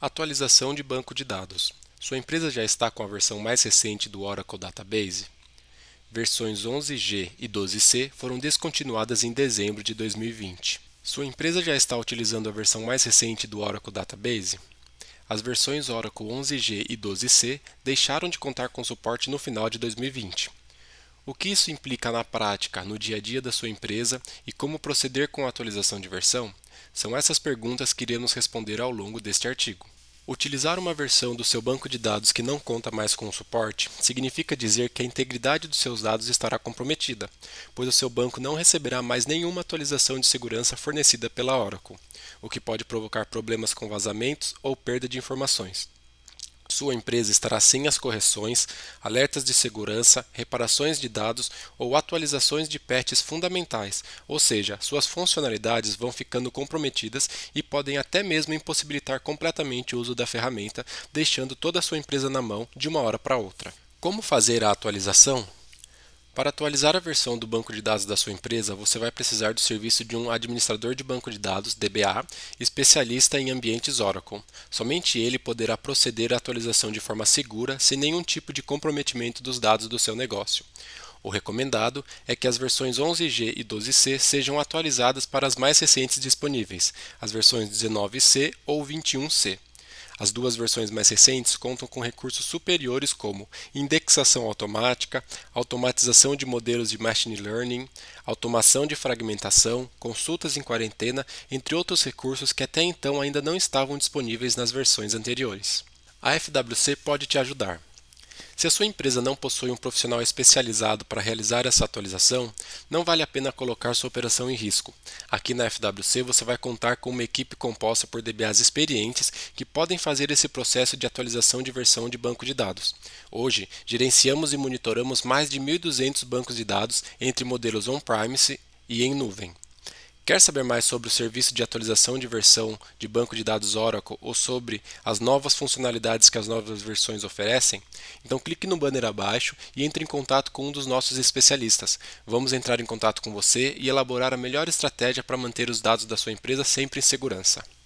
Atualização de banco de dados. Sua empresa já está com a versão mais recente do Oracle Database? Versões 11G e 12C foram descontinuadas em dezembro de 2020. Sua empresa já está utilizando a versão mais recente do Oracle Database? As versões Oracle 11G e 12C deixaram de contar com suporte no final de 2020. O que isso implica na prática, no dia a dia da sua empresa e como proceder com a atualização de versão? São essas perguntas que iremos responder ao longo deste artigo. Utilizar uma versão do seu banco de dados que não conta mais com o suporte significa dizer que a integridade dos seus dados estará comprometida, pois o seu banco não receberá mais nenhuma atualização de segurança fornecida pela Oracle, o que pode provocar problemas com vazamentos ou perda de informações. Sua empresa estará sem as correções, alertas de segurança, reparações de dados ou atualizações de patches fundamentais, ou seja, suas funcionalidades vão ficando comprometidas e podem até mesmo impossibilitar completamente o uso da ferramenta, deixando toda a sua empresa na mão de uma hora para outra. Como fazer a atualização? Para atualizar a versão do banco de dados da sua empresa, você vai precisar do serviço de um administrador de banco de dados, DBA, especialista em ambientes Oracle. Somente ele poderá proceder à atualização de forma segura, sem nenhum tipo de comprometimento dos dados do seu negócio. O recomendado é que as versões 11G e 12C sejam atualizadas para as mais recentes disponíveis, as versões 19C ou 21C. As duas versões mais recentes contam com recursos superiores como indexação automática, automatização de modelos de machine learning, automação de fragmentação, consultas em quarentena, entre outros recursos que até então ainda não estavam disponíveis nas versões anteriores. A FWC pode te ajudar. Se a sua empresa não possui um profissional especializado para realizar essa atualização, não vale a pena colocar sua operação em risco. Aqui na FWC você vai contar com uma equipe composta por DBAs experientes que podem fazer esse processo de atualização de versão de banco de dados. Hoje, gerenciamos e monitoramos mais de 1.200 bancos de dados entre modelos on-premise e em nuvem. Quer saber mais sobre o serviço de atualização de versão de banco de dados Oracle ou sobre as novas funcionalidades que as novas versões oferecem? Então clique no banner abaixo e entre em contato com um dos nossos especialistas. Vamos entrar em contato com você e elaborar a melhor estratégia para manter os dados da sua empresa sempre em segurança.